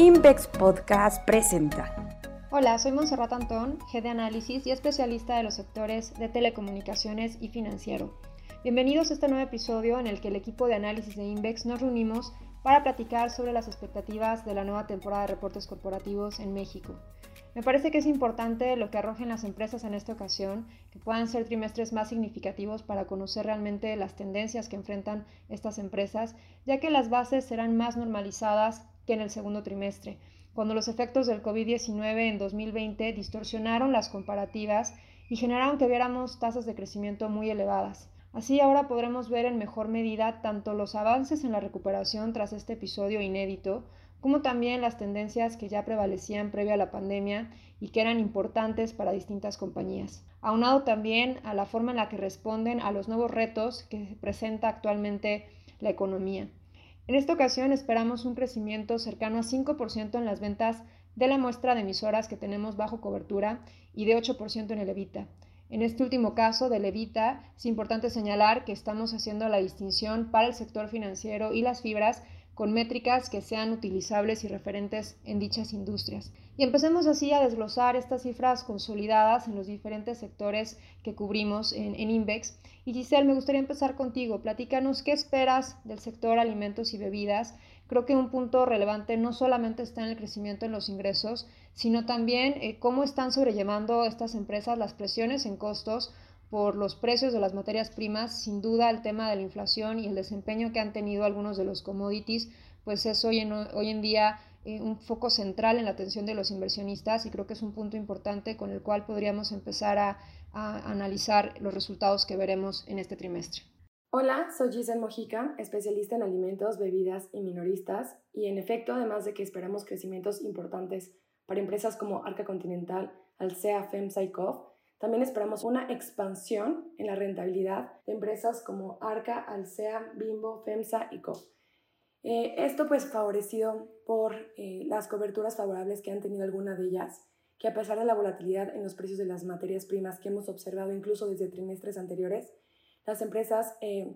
Invex Podcast presenta. Hola, soy Monserrat Antón, Head de Análisis y especialista de los sectores de telecomunicaciones y financiero. Bienvenidos a este nuevo episodio en el que el equipo de análisis de Invex nos reunimos para platicar sobre las expectativas de la nueva temporada de reportes corporativos en México. Me parece que es importante lo que arrojen las empresas en esta ocasión, que puedan ser trimestres más significativos para conocer realmente las tendencias que enfrentan estas empresas, ya que las bases serán más normalizadas que en el segundo trimestre, cuando los efectos del COVID-19 en 2020 distorsionaron las comparativas y generaron que viéramos tasas de crecimiento muy elevadas. Así ahora podremos ver en mejor medida tanto los avances en la recuperación tras este episodio inédito, como también las tendencias que ya prevalecían previo a la pandemia y que eran importantes para distintas compañías. Aunado también a la forma en la que responden a los nuevos retos que presenta actualmente la economía. En esta ocasión esperamos un crecimiento cercano a 5% en las ventas de la muestra de emisoras que tenemos bajo cobertura y de 8% en el Evita. En este último caso del Evita es importante señalar que estamos haciendo la distinción para el sector financiero y las fibras con métricas que sean utilizables y referentes en dichas industrias. Y empecemos así a desglosar estas cifras consolidadas en los diferentes sectores que cubrimos en, en Invex. Y Giselle, me gustaría empezar contigo. Platícanos qué esperas del sector alimentos y bebidas. Creo que un punto relevante no solamente está en el crecimiento en los ingresos, sino también eh, cómo están sobrellevando estas empresas las presiones en costos por los precios de las materias primas, sin duda el tema de la inflación y el desempeño que han tenido algunos de los commodities, pues es hoy en, hoy en día eh, un foco central en la atención de los inversionistas y creo que es un punto importante con el cual podríamos empezar a, a analizar los resultados que veremos en este trimestre. Hola, soy Giselle Mojica, especialista en alimentos, bebidas y minoristas, y en efecto, además de que esperamos crecimientos importantes para empresas como Arca Continental, Alsea, FEMSA y COF, también esperamos una expansión en la rentabilidad de empresas como Arca, Alsea, Bimbo, FEMSA y Co. Eh, esto pues favorecido por eh, las coberturas favorables que han tenido algunas de ellas, que a pesar de la volatilidad en los precios de las materias primas que hemos observado incluso desde trimestres anteriores, las empresas eh,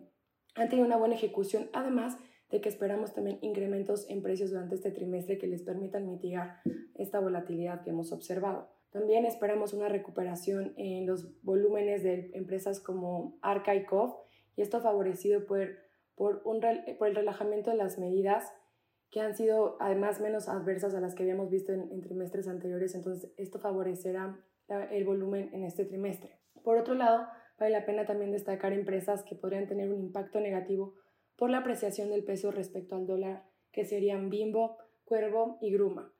han tenido una buena ejecución, además de que esperamos también incrementos en precios durante este trimestre que les permitan mitigar esta volatilidad que hemos observado. También esperamos una recuperación en los volúmenes de empresas como Arca y COF, y esto favorecido por, por, un, por el relajamiento de las medidas que han sido además menos adversas a las que habíamos visto en, trimestres anteriores, entonces esto favorecerá el volumen en este trimestre. Por otro lado, vale la pena también destacar empresas que podrían tener un impacto negativo por la apreciación del peso respecto al dólar, que serían Bimbo, Cuervo y Gruma.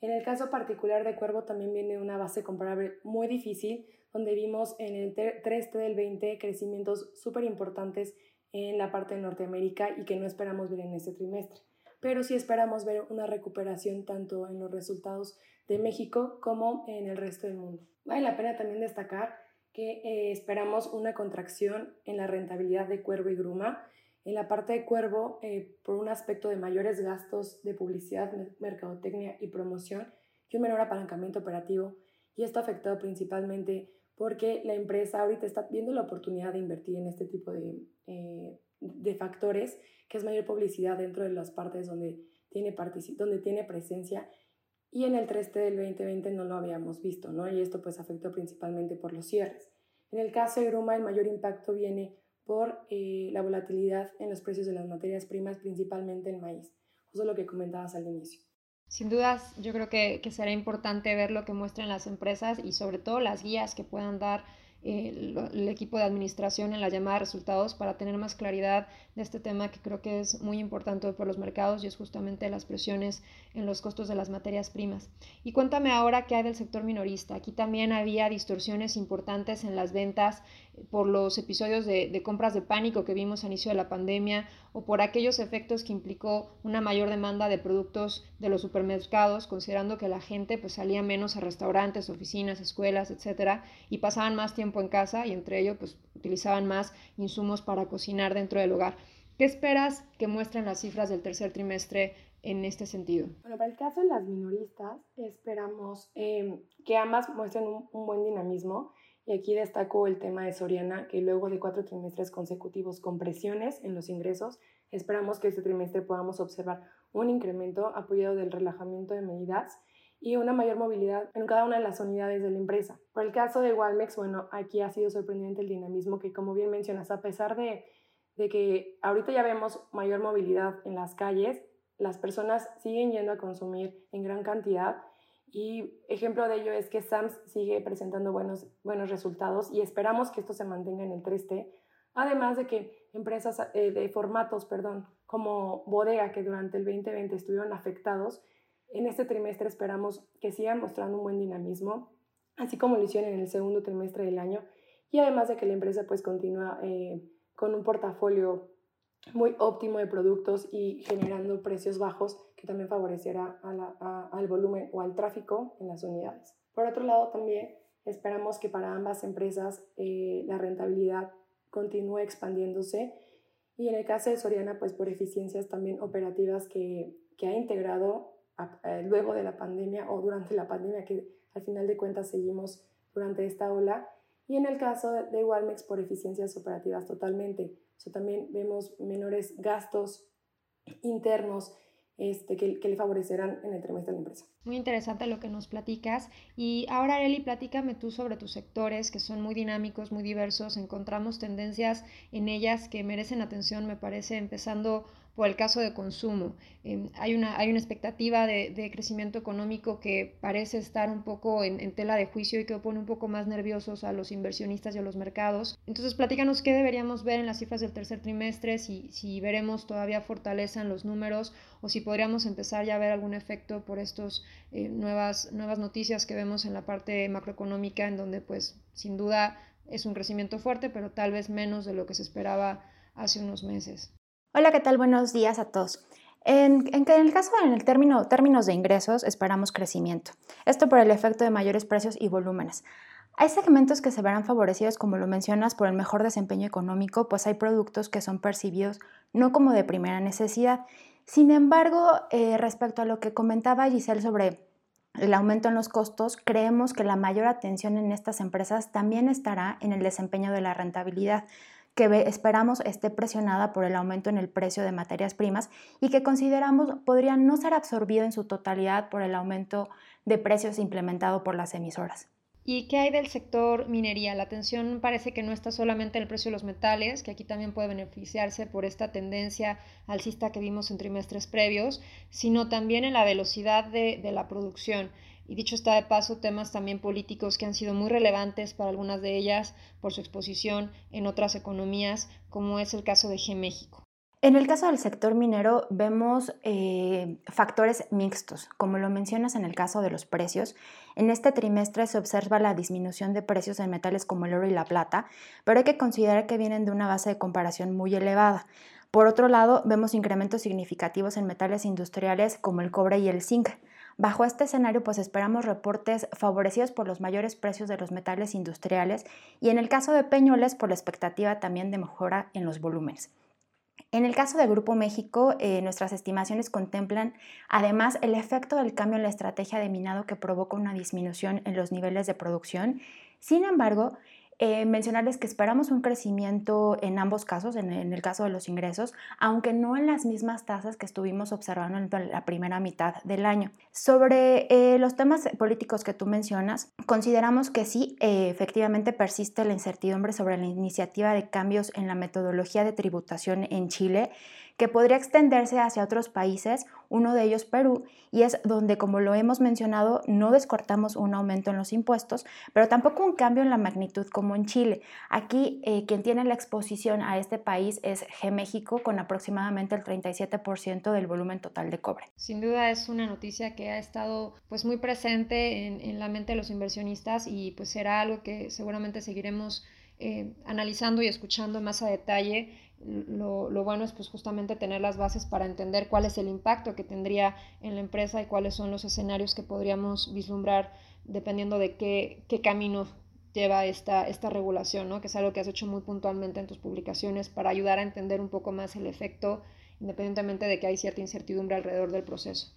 En el caso particular de Cuervo también viene una base comparable muy difícil, donde vimos en el 3T del 20 crecimientos súper importantes en la parte de Norteamérica y que no esperamos ver en este trimestre. Pero sí esperamos ver una recuperación tanto en los resultados de México como en el resto del mundo. Vale la pena también destacar que eh, esperamos una contracción en la rentabilidad de Cuervo y Gruma, en la parte de Cuervo, eh, por un aspecto de mayores gastos de publicidad, mercadotecnia y promoción y un menor apalancamiento operativo. Y esto ha afectado principalmente porque la empresa ahorita está viendo la oportunidad de invertir en este tipo de, eh, de factores, que es mayor publicidad dentro de las partes donde tiene, donde tiene presencia. Y en el 3T del 2020 no lo habíamos visto, ¿no? Y esto pues afectó principalmente por los cierres. En el caso de Gruma, el mayor impacto viene por eh, la volatilidad en los precios de las materias primas, principalmente el maíz, justo lo que comentabas al inicio. Sin dudas, yo creo que, que será importante ver lo que muestran las empresas y sobre todo las guías que puedan dar el, equipo de administración en la llamada de resultados para tener más claridad de este tema que creo que es muy importante por los mercados y es justamente las presiones en los costos de las materias primas. Y cuéntame ahora qué hay del sector minorista. Aquí también había distorsiones importantes en las ventas por los episodios de, de compras de pánico que vimos a inicio de la pandemia o por aquellos efectos que implicó una mayor demanda de productos de los supermercados, considerando que la gente pues salía menos a restaurantes, oficinas, escuelas, etcétera, y pasaban más tiempo en casa y entre ello pues utilizaban más insumos para cocinar dentro del hogar. ¿Qué esperas que muestren las cifras del tercer trimestre en este sentido? Bueno, para el caso de las minoristas, esperamos eh, que ambas muestren un, un buen dinamismo y aquí destaco el tema de Soriana, que luego de cuatro trimestres consecutivos con presiones en los ingresos, esperamos que este trimestre podamos observar un incremento apoyado del relajamiento de medidas y una mayor movilidad en cada una de las unidades de la empresa. Por el caso de Walmex, bueno, aquí ha sido sorprendente el dinamismo que, como bien mencionas, a pesar de, de que ahorita ya vemos mayor movilidad en las calles, las personas siguen yendo a consumir en gran cantidad y ejemplo de ello es que SAMS sigue presentando buenos, buenos resultados y esperamos que esto se mantenga en el 3T, además de que empresas eh, de formatos, perdón, como Bodega, que durante el 2020 estuvieron afectados, en este trimestre esperamos que sigan mostrando un buen dinamismo, así como lo hicieron en el segundo trimestre del año, y además de que la empresa pues continúa eh, con un portafolio muy óptimo de productos y generando precios bajos que también favorecerá al volumen o al tráfico en las unidades. Por otro lado, también esperamos que para ambas empresas eh, la rentabilidad continúe expandiéndose y en el caso de Soriana, pues por eficiencias también operativas que, que ha integrado luego de la pandemia o durante la pandemia, que al final de cuentas seguimos durante esta ola. Y en el caso de Walmex, por eficiencias operativas totalmente. O también vemos menores gastos internos este, que, que, le favorecerán en el trimestre de la empresa. Muy interesante lo que nos platicas. Y ahora, Eli, platícame tú sobre tus sectores, que son muy dinámicos, muy diversos. Encontramos tendencias en ellas que merecen atención, me parece, empezando por el caso de consumo. Em, hay, una, hay una expectativa de, crecimiento económico que parece estar un poco en, tela de juicio y que pone un poco más nerviosos a los inversionistas y a los mercados. Entonces, platícanos qué deberíamos ver en las cifras del tercer trimestre, si, si veremos todavía fortaleza en los números o si podríamos empezar ya a ver algún efecto por estas eh, nuevas, nuevas noticias que vemos en la parte macroeconómica, en donde pues sin duda es un crecimiento fuerte, pero tal vez menos de lo que se esperaba hace unos meses. Hola, ¿qué tal? Buenos días a todos. En, el caso, en el término, términos de ingresos, esperamos crecimiento. Esto por el efecto de mayores precios y volúmenes. Hay segmentos que se verán favorecidos, como lo mencionas, por el mejor desempeño económico, pues hay productos que son percibidos no como de primera necesidad. Sin embargo, eh, respecto a lo que comentaba Giselle sobre el aumento en los costos, creemos que la mayor atención en estas empresas también estará en el desempeño de la rentabilidad que esperamos esté presionada por el aumento en el precio de materias primas y que consideramos podría no ser absorbido en su totalidad por el aumento de precios implementado por las emisoras. ¿Y qué hay del sector minería? La atención parece que no está solamente en el precio de los metales, que aquí también puede beneficiarse por esta tendencia alcista que vimos en trimestres previos, sino también en la velocidad de, de la producción. Y dicho está de paso, temas también políticos que han sido muy relevantes para algunas de ellas por su exposición en otras economías, como es el caso de G México. En el caso del sector minero vemos eh, factores mixtos, como lo mencionas en el caso de los precios. En este trimestre se observa la disminución de precios en metales como el oro y la plata, pero hay que considerar que vienen de una base de comparación muy elevada. Por otro lado, vemos incrementos significativos en metales industriales como el cobre y el zinc. Bajo este escenario, pues esperamos reportes favorecidos por los mayores precios de los metales industriales y en el caso de Peñoles por la expectativa también de mejora en los volúmenes. En el caso de Grupo México, eh, nuestras estimaciones contemplan además el efecto del cambio en la estrategia de minado que provoca una disminución en los niveles de producción. Sin embargo, eh, mencionarles que esperamos un crecimiento en ambos casos, en, el caso de los ingresos, aunque no en las mismas tasas que estuvimos observando en la primera mitad del año. Sobre eh, los temas políticos que tú mencionas, consideramos que sí, eh, efectivamente persiste la incertidumbre sobre la iniciativa de cambios en la metodología de tributación en Chile que podría extenderse hacia otros países, uno de ellos Perú, y es donde, como lo hemos mencionado, no descortamos un aumento en los impuestos, pero tampoco un cambio en la magnitud como en Chile. Aquí eh, quien tiene la exposición a este país es G México, con aproximadamente el 37% del volumen total de cobre. Sin duda es una noticia que ha estado pues muy presente en, la mente de los inversionistas y pues será algo que seguramente seguiremos eh, analizando y escuchando más a detalle lo, bueno es pues justamente tener las bases para entender cuál es el impacto que tendría en la empresa y cuáles son los escenarios que podríamos vislumbrar dependiendo de qué, qué camino lleva esta, esta regulación, ¿no? que es algo que has hecho muy puntualmente en tus publicaciones para ayudar a entender un poco más el efecto, independientemente de que hay cierta incertidumbre alrededor del proceso.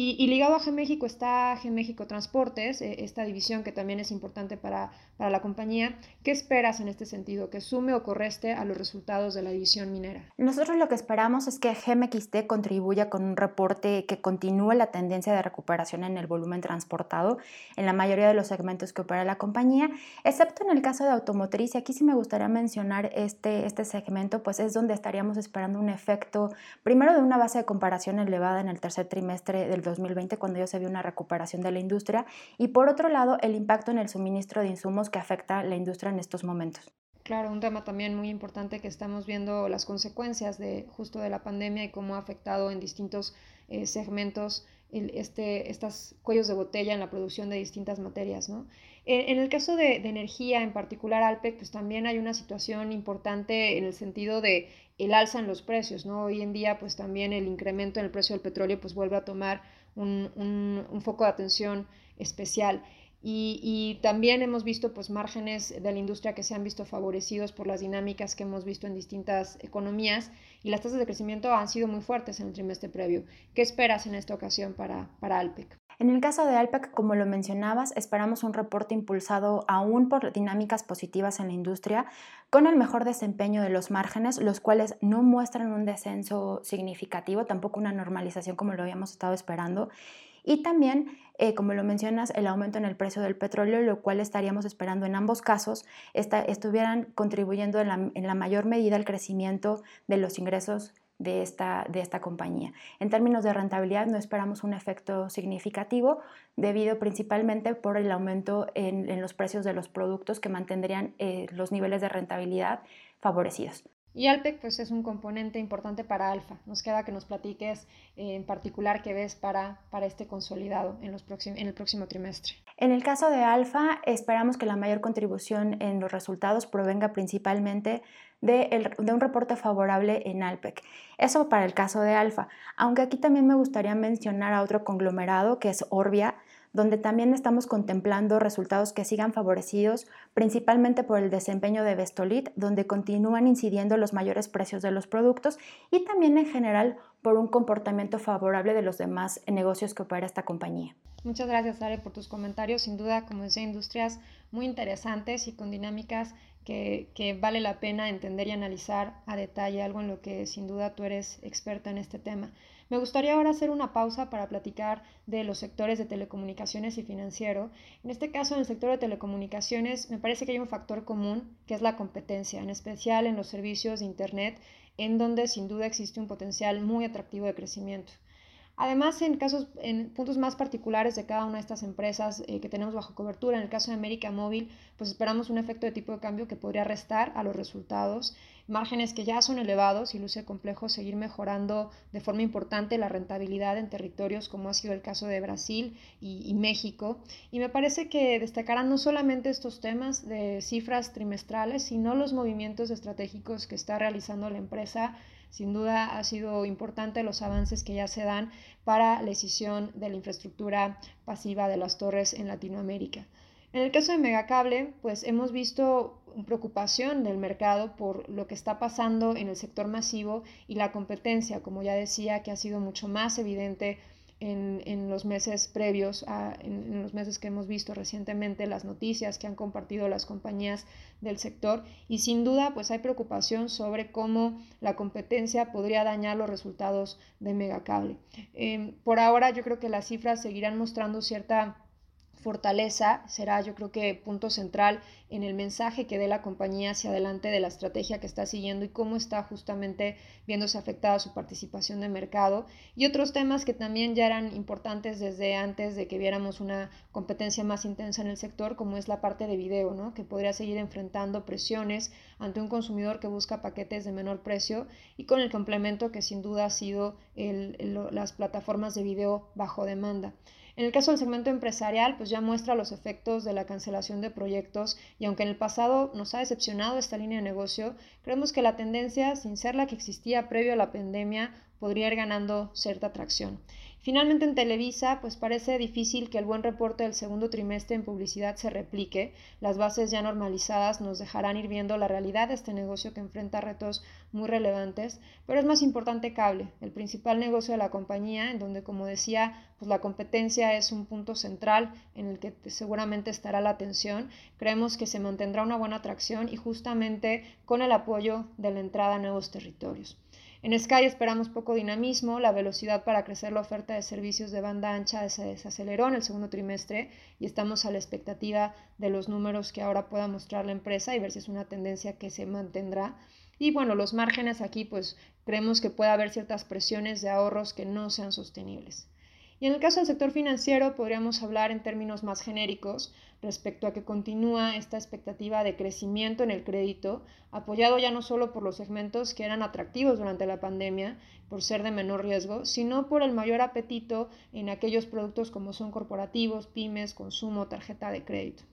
Y, ligado a G-México está G-México Transportes, eh, esta división que también es importante para, para la compañía. ¿Qué esperas en este sentido? ¿Que sume o correste a los resultados de la división minera? Nosotros lo que esperamos es que GMXT contribuya con un reporte que continúe la tendencia de recuperación en el volumen transportado en la mayoría de los segmentos que opera la compañía, excepto en el caso de automotriz. Y aquí sí me gustaría mencionar este, este segmento, pues es donde estaríamos esperando un efecto, primero de una base de comparación elevada en el tercer trimestre del 2020 cuando ya se vio una recuperación de la industria y por otro lado el impacto en el suministro de insumos que afecta a la industria en estos momentos. Claro, un tema también muy importante que estamos viendo las consecuencias de justo de la pandemia y cómo ha afectado en distintos eh, segmentos este, estos cuellos de botella en la producción de distintas materias. ¿no? En, el caso de, de, energía, en particular Alpec, pues también hay una situación importante en el sentido de el alza en los precios. ¿no? Hoy en día, pues también el incremento en el precio del petróleo pues vuelve a tomar un, un, un foco de atención especial. Y, y, también hemos visto pues, márgenes de la industria que se han visto favorecidos por las dinámicas que hemos visto en distintas economías y las tasas de crecimiento han sido muy fuertes en el trimestre previo. ¿Qué esperas en esta ocasión para, para Alpec? En el caso de Alpec, como lo mencionabas, esperamos un reporte impulsado aún por dinámicas positivas en la industria, con el mejor desempeño de los márgenes, los cuales no muestran un descenso significativo, tampoco una normalización como lo habíamos estado esperando. Y también, eh, como lo mencionas, el aumento en el precio del petróleo, lo cual estaríamos esperando en ambos casos, estuvieran contribuyendo en la, en la mayor medida al crecimiento de los ingresos de esta, de esta compañía. En términos de rentabilidad no esperamos un efecto significativo debido principalmente por el aumento en, en los precios de los productos que mantendrían eh, los niveles de rentabilidad favorecidos. Y Alpec pues es un componente importante para Alfa. Nos queda que nos platiques eh, en particular qué ves para, para este consolidado en, los en el próximo trimestre. En el caso de Alfa, esperamos que la mayor contribución en los resultados provenga principalmente de, un reporte favorable en Alpec. Eso para el caso de Alfa. Aunque aquí también me gustaría mencionar a otro conglomerado que es Orbia, donde también estamos contemplando resultados que sigan favorecidos principalmente por el desempeño de Vestolit, donde continúan incidiendo los mayores precios de los productos y también en general por un comportamiento favorable de los demás negocios que opera esta compañía. Muchas gracias, Are, por tus comentarios. Sin duda, como decía, industrias muy interesantes y con dinámicas que, que, vale la pena entender y analizar a detalle, algo en lo que sin duda tú eres experta en este tema. Me gustaría ahora hacer una pausa para platicar de los sectores de telecomunicaciones y financiero. En este caso, en el sector de telecomunicaciones, me parece que hay un factor común, que es la competencia, en especial en los servicios de Internet, en donde sin duda existe un potencial muy atractivo de crecimiento. Además, en casos, en puntos más particulares de cada una de estas empresas eh, que tenemos bajo cobertura, en el caso de América Móvil, pues esperamos un efecto de tipo de cambio que podría restar a los resultados, márgenes que ya son elevados y luce complejo seguir mejorando de forma importante la rentabilidad en territorios como ha sido el caso de Brasil y, y México. Y me parece que destacarán no solamente estos temas de cifras trimestrales, sino los movimientos estratégicos que está realizando la empresa sin duda ha sido importante los avances que ya se dan para la decisión de la infraestructura pasiva de las torres en Latinoamérica. En el caso de Megacable, pues hemos visto preocupación del mercado por lo que está pasando en el sector masivo y la competencia, como ya decía, que ha sido mucho más evidente en, los meses previos, a, en, los meses que hemos visto recientemente, las noticias que han compartido las compañías del sector y sin duda pues hay preocupación sobre cómo la competencia podría dañar los resultados de Megacable. Eh, por ahora yo creo que las cifras seguirán mostrando cierta fortaleza será yo creo que punto central en el mensaje que dé la compañía hacia adelante de la estrategia que está siguiendo y cómo está justamente viéndose afectada su participación de mercado y otros temas que también ya eran importantes desde antes de que viéramos una competencia más intensa en el sector como es la parte de video, ¿no? que podría seguir enfrentando presiones ante un consumidor que busca paquetes de menor precio y con el complemento que sin duda ha sido las plataformas de video bajo demanda. En el caso del segmento empresarial, pues ya muestra los efectos de la cancelación de proyectos y aunque en el pasado nos ha decepcionado esta línea de negocio, creemos que la tendencia, sin ser la que existía previo a la pandemia, podría ir ganando cierta atracción. Finalmente en Televisa, pues parece difícil que el buen reporte del segundo trimestre en publicidad se replique. Las bases ya normalizadas nos dejarán ir viendo la realidad de este negocio que enfrenta retos muy relevantes, pero es más importante cable, el principal negocio de la compañía, en donde, como decía, pues la competencia es un punto central en el que seguramente estará la atención. Creemos que se mantendrá una buena atracción y justamente con el apoyo de la entrada a nuevos territorios. En Sky esperamos poco dinamismo, la velocidad para crecer la oferta de servicios de banda ancha se desaceleró en el segundo trimestre y estamos a la expectativa de los números que ahora pueda mostrar la empresa y ver si es una tendencia que se mantendrá. Y bueno, los márgenes aquí pues creemos que puede haber ciertas presiones de ahorros que no sean sostenibles. Y en el caso del sector financiero podríamos hablar en términos más genéricos respecto a que continúa esta expectativa de crecimiento en el crédito, apoyado ya no solo por los segmentos que eran atractivos durante la pandemia, por ser de menor riesgo, sino por el mayor apetito en aquellos productos como son corporativos, pymes, consumo, tarjeta de crédito.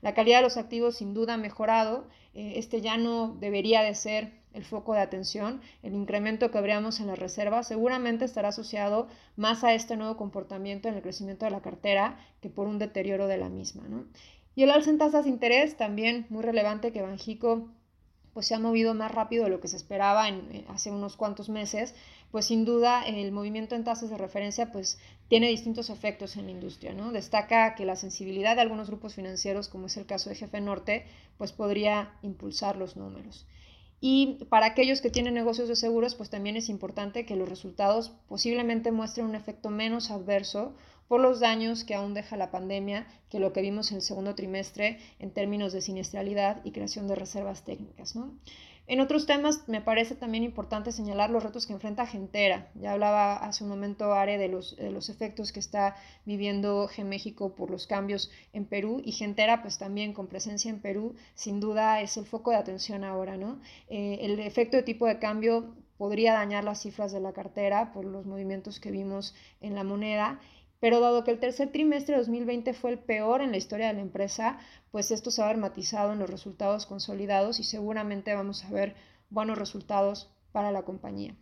La calidad de los activos sin duda ha mejorado, eh, este ya no debería de ser el foco de atención, el incremento que habríamos en la reserva seguramente estará asociado más a este nuevo comportamiento en el crecimiento de la cartera que por un deterioro de la misma. Y el alza en tasas de interés, también muy relevante que Banjico pues se ha movido más rápido de lo que se esperaba en, eh, hace unos cuantos meses, pues sin duda el movimiento en tasas de referencia pues tiene distintos efectos en la industria, ¿no? Destaca que la sensibilidad de algunos grupos financieros, como es el caso de Jefe Norte, pues podría impulsar los números. Y para aquellos que tienen negocios de seguros, pues también es importante que los resultados posiblemente muestren un efecto menos adverso por los daños que aún deja la pandemia que lo que vimos en el segundo trimestre en términos de siniestralidad y creación de reservas técnicas. ¿no? En otros temas me parece también importante señalar los retos que enfrenta Gentera. Ya hablaba hace un momento Are de los, los efectos que está viviendo México por los cambios en Perú y Gentera pues también con presencia en Perú sin duda es el foco de atención ahora, ¿no? Eh, el efecto de tipo de cambio podría dañar las cifras de la cartera por los movimientos que vimos en la moneda pero dado que el tercer trimestre de 2020 fue el peor en la historia de la empresa, pues esto se va a ver matizado en los resultados consolidados y seguramente vamos a ver buenos resultados para la compañía.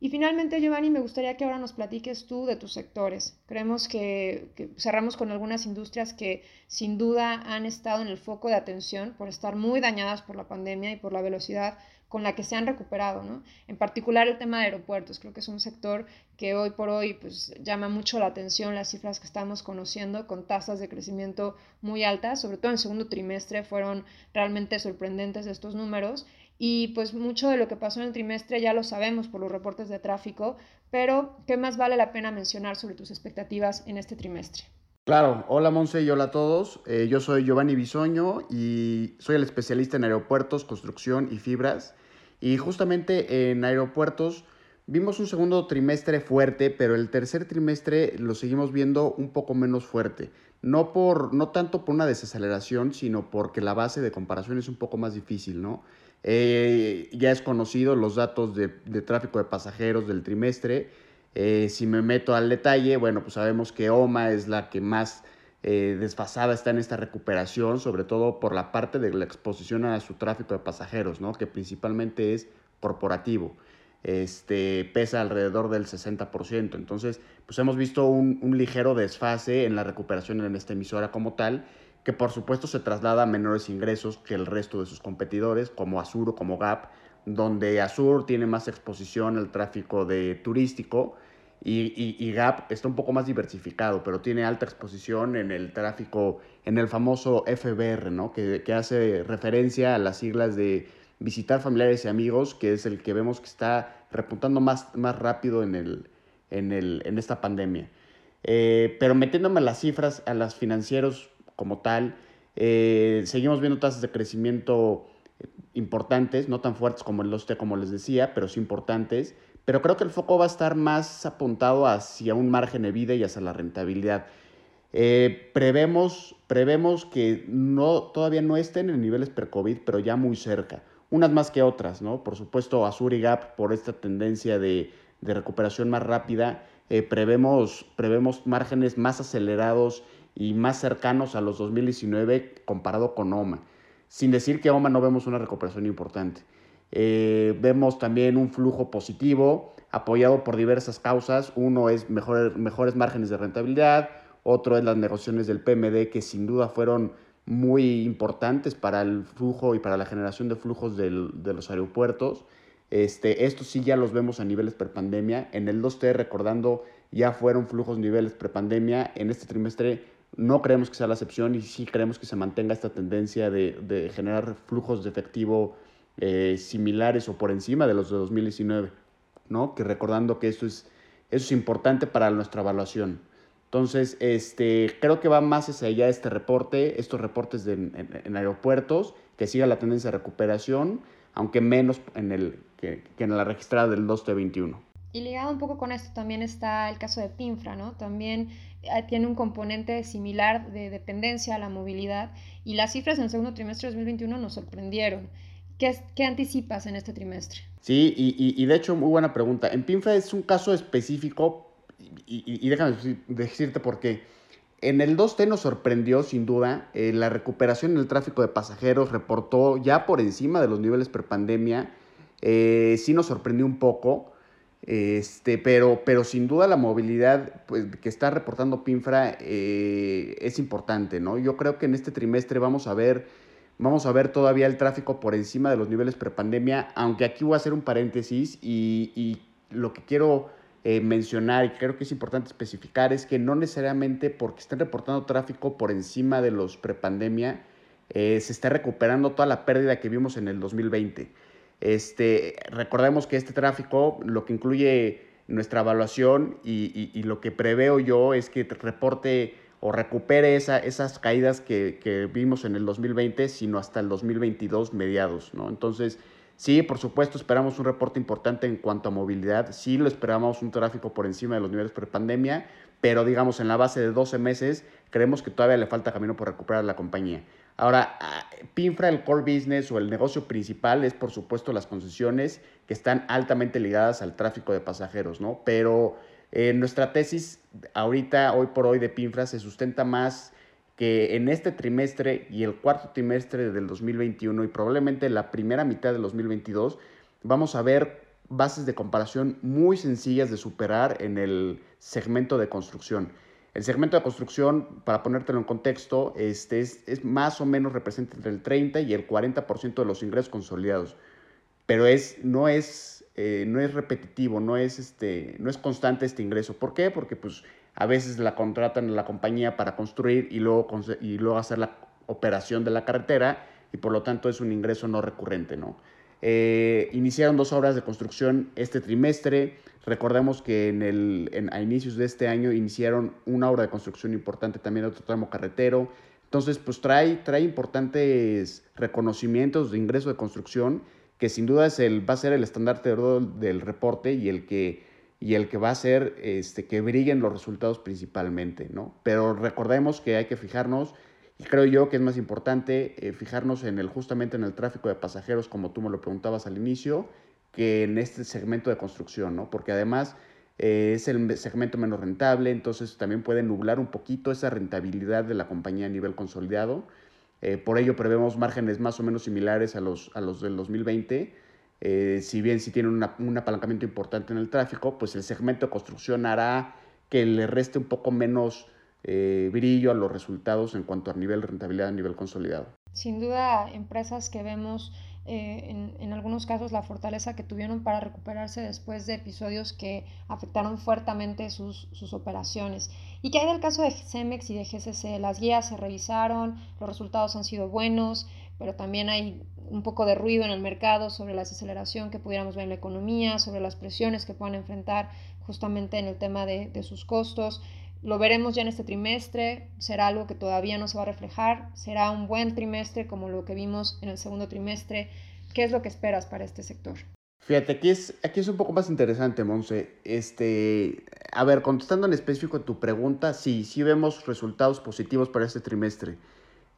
Y finalmente, Giovanni, me gustaría que ahora nos platiques tú de tus sectores. Creemos que, cerramos con algunas industrias que sin duda han estado en el foco de atención por estar muy dañadas por la pandemia y por la velocidad con la que se han recuperado, ¿no? En particular el tema de aeropuertos, creo que es un sector que hoy por hoy pues, llama mucho la atención las cifras que estamos conociendo con tasas de crecimiento muy altas, sobre todo en el segundo trimestre fueron realmente sorprendentes estos números y pues mucho de lo que pasó en el trimestre ya lo sabemos por los reportes de tráfico, pero ¿qué más vale la pena mencionar sobre tus expectativas en este trimestre? Claro, hola Monse y hola a todos. Eh, yo soy Giovanni Bisoño y soy el especialista en aeropuertos, construcción y fibras. Y justamente en aeropuertos vimos un segundo trimestre fuerte, pero el tercer trimestre lo seguimos viendo un poco menos fuerte. No, por, no tanto por una desaceleración, sino porque la base de comparación es un poco más difícil, ¿no? Eh, ya es conocido los datos de, de tráfico de pasajeros del trimestre eh, si me meto al detalle, bueno, pues sabemos que OMA es la que más eh, desfasada está en esta recuperación, sobre todo por la parte de la exposición a su tráfico de pasajeros, ¿no? que principalmente es corporativo. Este, pesa alrededor del 60%. Entonces, pues hemos visto un, un ligero desfase en la recuperación en esta emisora como tal, que por supuesto se traslada a menores ingresos que el resto de sus competidores, como Azur o como Gap, donde Azur tiene más exposición al tráfico de turístico y, Gap está un poco más diversificado, pero tiene alta exposición en el tráfico, en el famoso FBR, ¿no? que, hace referencia a las siglas de visitar familiares y amigos, que es el que vemos que está repuntando más, más rápido en, el, en, el, en esta pandemia. Eh, pero metiéndome las cifras, a las financieros como tal, eh, seguimos viendo tasas de crecimiento importantes, no tan fuertes como los T, como les decía, pero sí importantes pero creo que el foco va a estar más apuntado hacia un margen de vida y hacia la rentabilidad. Eh, prevemos, prevemos que no, todavía no estén en niveles pre-COVID, pero ya muy cerca. Unas más que otras, ¿no? Por supuesto, Azur y Gap, por esta tendencia de, de recuperación más rápida, eh, prevemos, prevemos márgenes más acelerados y más cercanos a los 2019 comparado con OMA. Sin decir que OMA no vemos una recuperación importante. Eh, vemos también un flujo positivo apoyado por diversas causas. Uno es mejores márgenes de rentabilidad, otro es las negociaciones del PMD, que sin duda fueron muy importantes para el flujo y para la generación de flujos de los aeropuertos. Este, estos sí ya los vemos a niveles prepandemia. En el 2T, recordando, ya fueron flujos niveles prepandemia. En este trimestre no creemos que sea la excepción y sí creemos que se mantenga esta tendencia de, generar flujos de efectivo eh, similares o por encima de los de 2019, ¿no? Que recordando que esto es, eso es importante para nuestra evaluación. Entonces, este, creo que va más hacia allá este reporte, estos reportes de, en, aeropuertos, que siga la tendencia de recuperación, aunque menos en el, que, en la registrada del 2T21. Y ligado un poco con esto también está el caso de Pinfra, ¿no? También eh, tiene un componente similar de dependencia a la movilidad y las cifras en el segundo trimestre de 2021 nos sorprendieron. ¿Qué, anticipas en este trimestre? Sí, y, y, de hecho, muy buena pregunta. En Pinfra es un caso específico y, déjame decirte por qué. En el 2T nos sorprendió sin duda eh, la recuperación en el tráfico de pasajeros, reportó ya por encima de los niveles prepandemia, eh, sí nos sorprendió un poco, este, pero, pero sin duda la movilidad pues, que está reportando Pinfra eh, es importante, ¿no? Yo creo que en este trimestre vamos a ver, vamos a ver todavía el tráfico por encima de los niveles prepandemia, aunque aquí voy a hacer un paréntesis y, y lo que quiero eh, mencionar y creo que es importante especificar es que no necesariamente porque estén reportando tráfico por encima de los prepandemia, eh, se está recuperando toda la pérdida que vimos en el 2020. Este, recordemos que este tráfico lo que incluye nuestra evaluación y, lo que preveo yo es que reporte o recupere esa, esas caídas que, que, vimos en el 2020, sino hasta el 2022 mediados, ¿no? Entonces, Sí, por supuesto, esperamos un reporte importante en cuanto a movilidad. Sí, lo esperamos un tráfico por encima de los niveles pre-pandemia, pero digamos en la base de 12 meses creemos que todavía le falta camino por recuperar la compañía. Ahora, ah, Pinfra, el core business o el negocio principal es por supuesto las concesiones que están altamente ligadas al tráfico de pasajeros, ¿no? Pero eh, nuestra tesis ahorita, hoy por hoy de Pinfra, se sustenta más que en este trimestre y el cuarto trimestre del 2021 y probablemente la primera mitad del 2022 vamos a ver bases de comparación muy sencillas de superar en el segmento de construcción. El segmento de construcción, para ponértelo en contexto, este es, más o menos representa entre el 30 y el 40% de los ingresos consolidados. Pero es, no, es, eh, no es repetitivo, no es, este, no es constante este ingreso. ¿Por qué? Porque pues, a veces la contratan en la compañía para construir y luego, y luego hacer la operación de la carretera y por lo tanto es un ingreso no recurrente. ¿no? Eh, iniciaron dos obras de construcción este trimestre. Recordemos que en el, a inicios de este año iniciaron una obra de construcción importante también otro tramo carretero. Entonces, pues trae, trae importantes reconocimientos de ingreso de construcción que sin duda es el, va a ser el estandarte del reporte y el que y el que va a hacer este, que brillen los resultados principalmente, ¿no? Pero recordemos que hay que fijarnos, y creo yo que es más importante eh, fijarnos en el, justamente en el tráfico de pasajeros, como tú me lo preguntabas al inicio, que en este segmento de construcción, ¿no? Porque además eh, es el segmento menos rentable, entonces también puede nublar un poquito esa rentabilidad de la compañía a nivel consolidado. Eh, por ello prevemos márgenes más o menos similares a los, a los del 2020 eh, si bien si tiene un apalancamiento importante en el tráfico, pues el segmento de construcción hará que le reste un poco menos eh, brillo a los resultados en cuanto a nivel de rentabilidad a nivel consolidado. Sin duda, empresas que vemos eh, en, algunos casos la fortaleza que tuvieron para recuperarse después de episodios que afectaron fuertemente sus, sus operaciones. ¿Y qué hay del caso de Cemex y de GCC? Las guías se revisaron, los resultados han sido buenos, pero también hay un poco de ruido en el mercado sobre la desaceleración que pudiéramos ver en la economía, sobre las presiones que puedan enfrentar justamente en el tema de, sus costos. Lo veremos ya en este trimestre, será algo que todavía no se va a reflejar, será un buen trimestre como lo que vimos en el segundo trimestre. ¿Qué es lo que esperas para este sector? Fíjate, aquí es, aquí es un poco más interesante, Monse. Este, a ver, contestando en específico a tu pregunta, sí, sí vemos resultados positivos para este trimestre.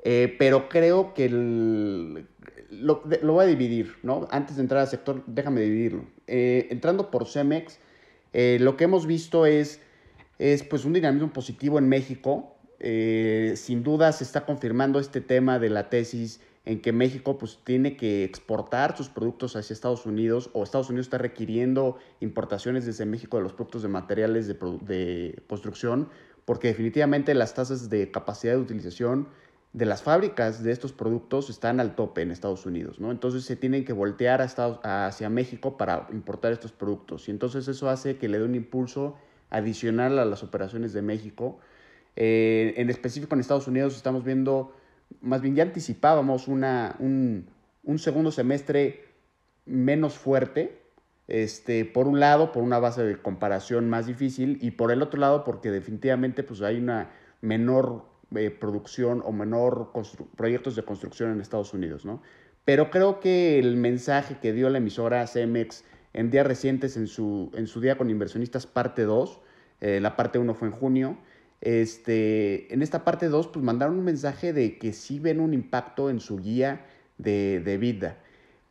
Eh, pero creo que lo, voy a dividir, ¿no? Antes de entrar al sector, déjame dividirlo. Eh, entrando por Cemex, eh, lo que hemos visto es, es pues un dinamismo positivo en México. sin duda se está confirmando este tema de la tesis en que México pues tiene que exportar sus productos hacia Estados Unidos o Estados Unidos está requiriendo importaciones desde México de los productos de materiales de, de construcción porque definitivamente las tasas de capacidad de utilización de las fábricas de estos productos están al tope en Estados Unidos, ¿no? Entonces se tienen que voltear hacia México para importar estos productos y entonces eso hace que le dé un impulso adicional a las operaciones de México. Eh, en específico en Estados Unidos estamos viendo, más bien ya anticipábamos una, un, un segundo semestre menos fuerte, este, por un lado, por una base de comparación más difícil y por el otro lado, porque definitivamente pues, hay una menor eh, producción o menor proyectos de construcción en Estados Unidos, ¿no? Pero creo que el mensaje que dio la emisora CEMEX en días recientes en su, en su día con inversionistas parte 2, eh, la parte 1 fue en junio, este, en esta parte 2 pues mandaron un mensaje de que sí ven un impacto en su guía de, de vida.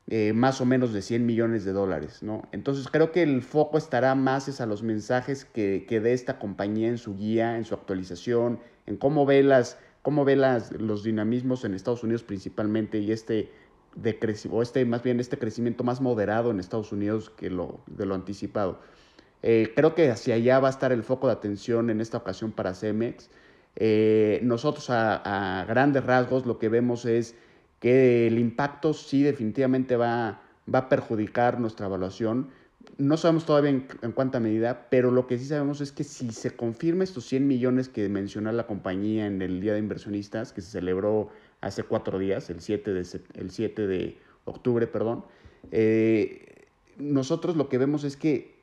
Eh, más o menos de 100 millones de dólares, ¿no? Entonces creo que el foco estará más a los mensajes que, que dé esta compañía en su guía, en su actualización, en cómo ve, las, cómo ve los dinamismos en Estados Unidos principalmente y este, de o este, más bien este crecimiento más moderado en Estados Unidos que lo, de lo anticipado. Eh, creo que hacia allá va a estar el foco de atención en esta ocasión para Cemex. Eh, nosotros a, grandes rasgos lo que vemos es que el impacto sí definitivamente va, va a perjudicar nuestra evaluación. No sabemos todavía en, cuánta medida, pero lo que sí sabemos es que si se confirma estos 100 millones que mencionó la compañía en el Día de Inversionistas, que se celebró hace cuatro días, el 7 de, el 7 de octubre, perdón, eh, nosotros lo que vemos es que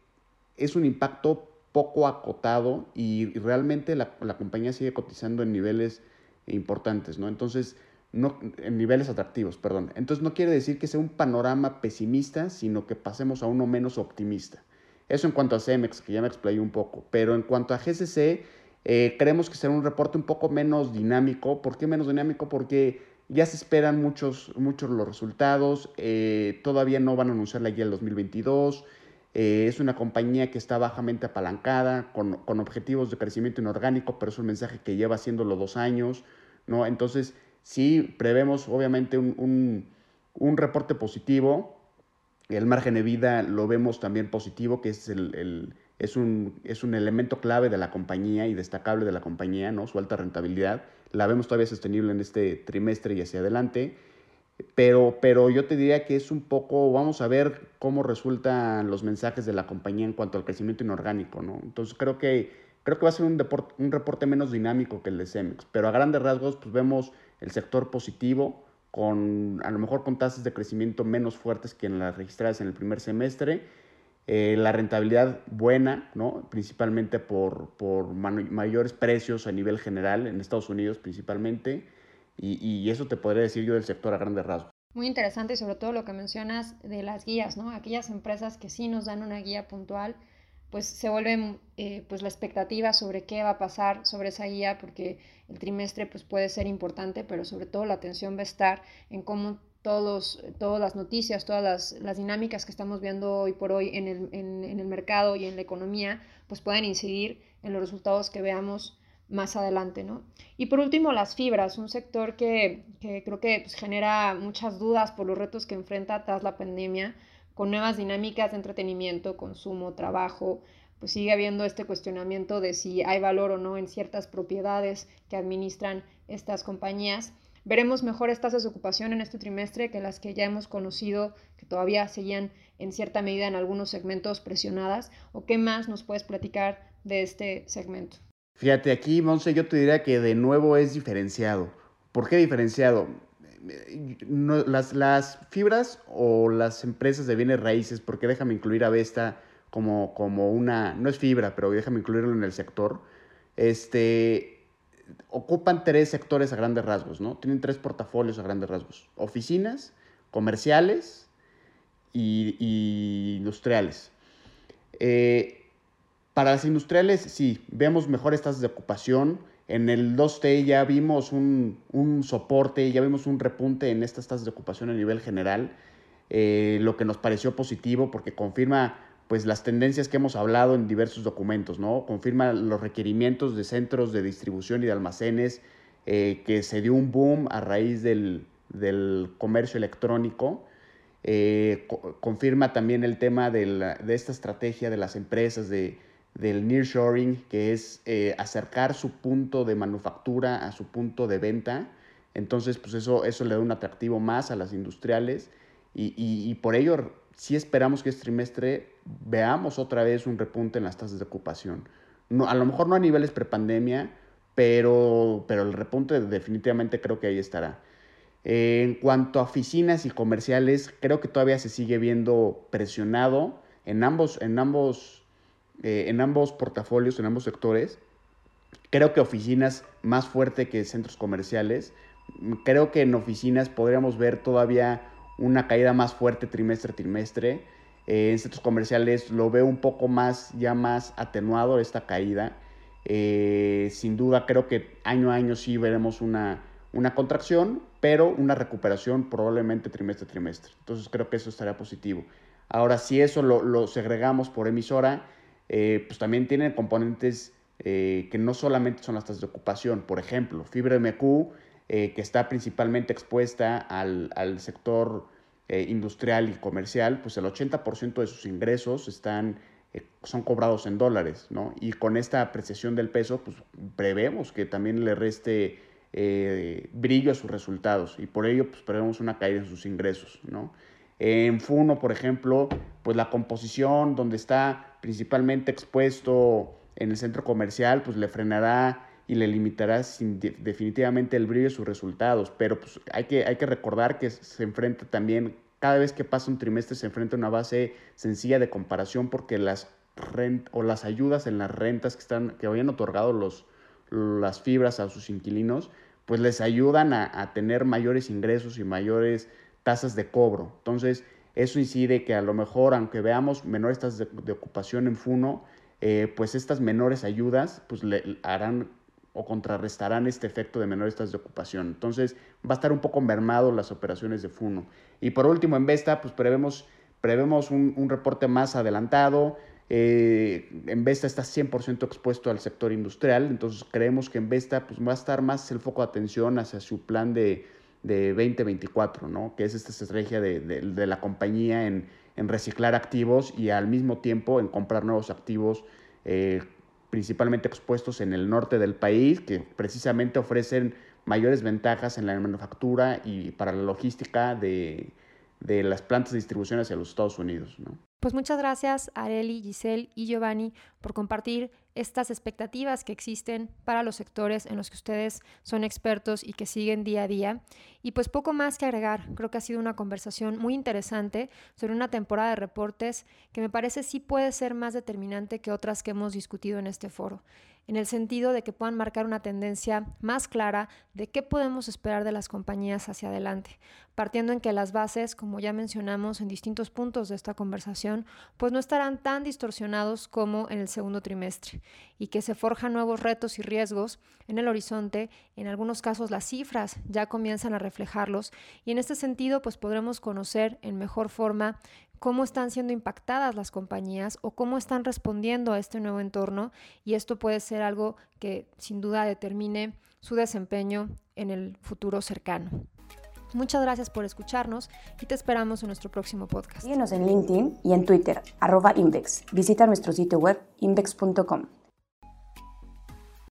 es un impacto poco acotado y realmente la, la compañía sigue cotizando en niveles importantes, ¿no? Entonces, no, en niveles atractivos, perdón. Entonces no quiere decir que sea un panorama pesimista, sino que pasemos a uno menos optimista. Eso en cuanto a CEMEX, que ya me explayé un poco. Pero en cuanto a GCC, eh, creemos que será un reporte un poco menos dinámico. ¿Por qué menos dinámico? Porque ya se esperan muchos, muchos los resultados. Eh, todavía no van a anunciar la guía del 2022. Eh, es una compañía que está bajamente apalancada, con, con objetivos de crecimiento inorgánico, pero es un mensaje que lleva haciéndolo dos años. ¿no? Entonces, Sí, prevemos obviamente un, reporte positivo. El margen de vida lo vemos también positivo, que es, el, es, un, es un elemento clave de la compañía y destacable de la compañía, ¿no? su alta rentabilidad. La vemos todavía sostenible en este trimestre y hacia adelante. Pero, pero yo te diría que es un poco, vamos a ver cómo resultan los mensajes de la compañía en cuanto al crecimiento inorgánico, ¿no? Entonces creo que, creo que va a ser un, un reporte menos dinámico que el de Cemex, pero a grandes rasgos pues vemos el sector positivo, con a lo mejor con tasas de crecimiento menos fuertes que en las registradas en el primer semestre, eh, la rentabilidad buena, ¿no? principalmente por, por mayores precios a nivel general, en Estados Unidos principalmente, y, y, eso te podría decir yo del sector a grandes rasgos. Muy interesante y sobre todo lo que mencionas de las guías, ¿no? aquellas empresas que sí nos dan una guía puntual pues se vuelve eh, pues la expectativa sobre qué va a pasar sobre esa guía, porque el trimestre pues puede ser importante, pero sobre todo la atención va a estar en cómo todos, todas las noticias, todas las, dinámicas que estamos viendo hoy por hoy en el, en, el, mercado y en la economía, pues pueden incidir en los resultados que veamos más adelante, ¿no? Y por último, las fibras, un sector que, que creo que pues, genera muchas dudas por los retos que enfrenta tras la pandemia, con nuevas dinámicas de entretenimiento, consumo, trabajo, pues sigue habiendo este cuestionamiento de si hay valor o no en ciertas propiedades que administran estas compañías. Veremos mejores tasas de ocupación en este trimestre que las que ya hemos conocido, que todavía seguían en cierta medida en algunos segmentos presionadas. ¿O qué más nos puedes platicar de este segmento? Fíjate, aquí, Monse, yo te diría que de nuevo es diferenciado. ¿Por qué diferenciado? las, las, fibras o las empresas de bienes raíces, porque déjame incluir a Vesta como, como una, no es fibra, pero déjame incluirlo en el sector, este, ocupan tres sectores a grandes rasgos, ¿no? Tienen tres portafolios a grandes rasgos, oficinas, comerciales y, industriales. Eh, para las industriales, sí, vemos mejores tasas de ocupación, en el 2T ya vimos un, un, soporte, ya vimos un repunte en estas tasas de ocupación a nivel general, eh, lo que nos pareció positivo porque confirma pues las tendencias que hemos hablado en diversos documentos, ¿no? Confirma los requerimientos de centros de distribución y de almacenes, eh, que se dio un boom a raíz del, del comercio electrónico. Eh, confirma también el tema de, esta estrategia de las empresas de, del nearshoring, que es eh, acercar su punto de manufactura a su punto de venta. Entonces, pues eso, eso le da un atractivo más a las industriales y, y por ello sí esperamos que este trimestre veamos otra vez un repunte en las tasas de ocupación. No, a lo mejor no a niveles prepandemia, pero, pero el repunte definitivamente creo que ahí estará. en cuanto a oficinas y comerciales, creo que todavía se sigue viendo presionado en ambos, en ambos, eh, en ambos portafolios, en ambos sectores. Creo que oficinas más fuerte que centros comerciales. Creo que en oficinas podríamos ver todavía una caída más fuerte trimestre a trimestre. Eh, en centros comerciales lo veo un poco más, ya más atenuado esta caída. Eh, sin duda creo que año a año sí veremos una, una contracción, pero una recuperación probablemente trimestre a trimestre. Entonces creo que eso estaría positivo. Ahora, si eso lo, segregamos por emisora, eh, pues también tienen componentes que no solamente son las tasas de ocupación. Por ejemplo, Fibra MQ eh, que está principalmente expuesta al, al sector eh, industrial y comercial, pues el 80% de sus ingresos están, eh, son cobrados en dólares, ¿no? Y con esta apreciación del peso, pues prevemos que también le reste brillo a sus resultados y por ello pues prevemos una caída en sus ingresos, ¿no? En Funo, por ejemplo, pues la composición donde está principalmente expuesto en el centro comercial, pues le frenará y le limitará definitivamente el brillo de sus resultados. Pero pues, hay, que, recordar que se enfrenta también, cada vez que pasa un trimestre, se enfrenta a una base sencilla de comparación porque las o las ayudas en las rentas que, están, que habían otorgado las fibras a sus inquilinos, pues les ayudan a, tener mayores ingresos y mayores tasas de cobro. Entonces, eso incide que a lo mejor, aunque veamos menores tasas de, ocupación en Funo, eh, pues estas menores ayudas pues le harán o contrarrestarán este efecto de menores tasas de ocupación. Entonces va a estar un poco mermado las operaciones de Funo. Y por último, en Vesta, pues prevemos, prevemos un, reporte más adelantado. Eh, en Vesta está 100% expuesto al sector industrial, entonces creemos que en Vesta pues, va a estar más el foco de atención hacia su plan de, de 2024, ¿no? que es esta estrategia de, de, la compañía en, en, reciclar activos y al mismo tiempo en comprar nuevos activos eh, principalmente expuestos en el norte del país, que precisamente ofrecen mayores ventajas en la manufactura y para la logística de, de las plantas de distribución hacia los Estados Unidos. ¿no? Pues muchas gracias Areli, Giselle y Giovanni por compartir estas expectativas que existen para los sectores en los que ustedes son expertos y que siguen día a día. Y pues poco más que agregar, creo que ha sido una conversación muy interesante sobre una temporada de reportes que me parece sí puede ser más determinante que otras que hemos discutido en este foro en el sentido de que puedan marcar una tendencia más clara de qué podemos esperar de las compañías hacia adelante, partiendo en que las bases, como ya mencionamos en distintos puntos de esta conversación, pues no estarán tan distorsionados como en el segundo trimestre y que se forjan nuevos retos y riesgos en el horizonte, en algunos casos las cifras ya comienzan a reflejarlos y en este sentido pues podremos conocer en mejor forma cómo están siendo impactadas las compañías o cómo están respondiendo a este nuevo entorno y esto puede ser algo que sin duda determine su desempeño en el futuro cercano. Muchas gracias por escucharnos y te esperamos en nuestro próximo podcast. Síguenos en LinkedIn y en Twitter, arroba Invex. Visita nuestro sitio web invex.com.